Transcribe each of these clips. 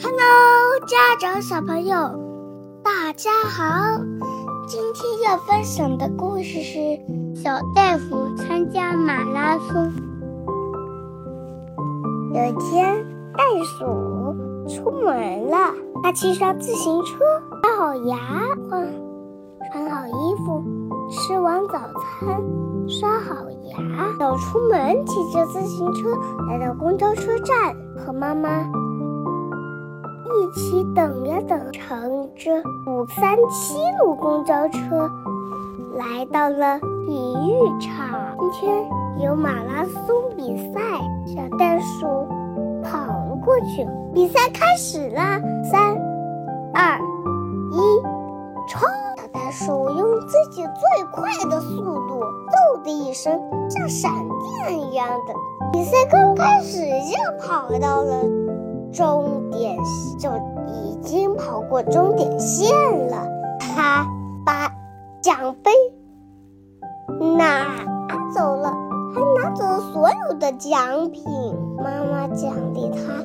Hello，家长小朋友，大家好！今天要分享的故事是《小大夫参加马拉松》。有一天，袋鼠出门了，他骑上自行车，刷好牙，换穿好衣服，吃完早餐，刷好牙，走出门，骑着自行车来到公交车站，和妈妈。一起等呀等，乘着五三七路公交车来到了体育场。今天有马拉松比赛，小袋鼠跑了过去。比赛开始了，三、二、一，冲！小袋鼠用自己最快的速度，嗖的一声，像闪电一样的。比赛刚开始就跑到了。终点就已经跑过终点线了，他把奖杯拿走了，还拿走了所有的奖品。妈妈奖励他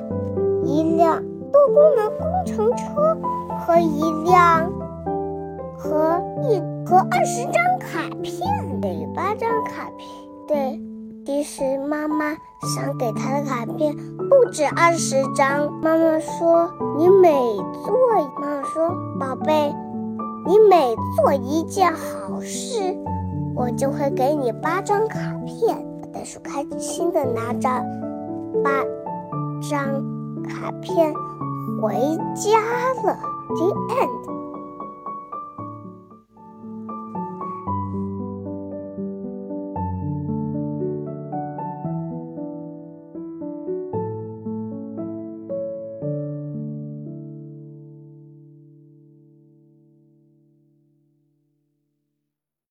一辆多功能工程车和一辆和一和二十张卡片，对，八张卡片，对。其实妈妈想给他的卡片不止二十张。妈妈说：“你每做……”妈妈说：“宝贝，你每做一件好事，我就会给你八张卡片。”袋鼠开心的拿着八张卡片回家了。The end.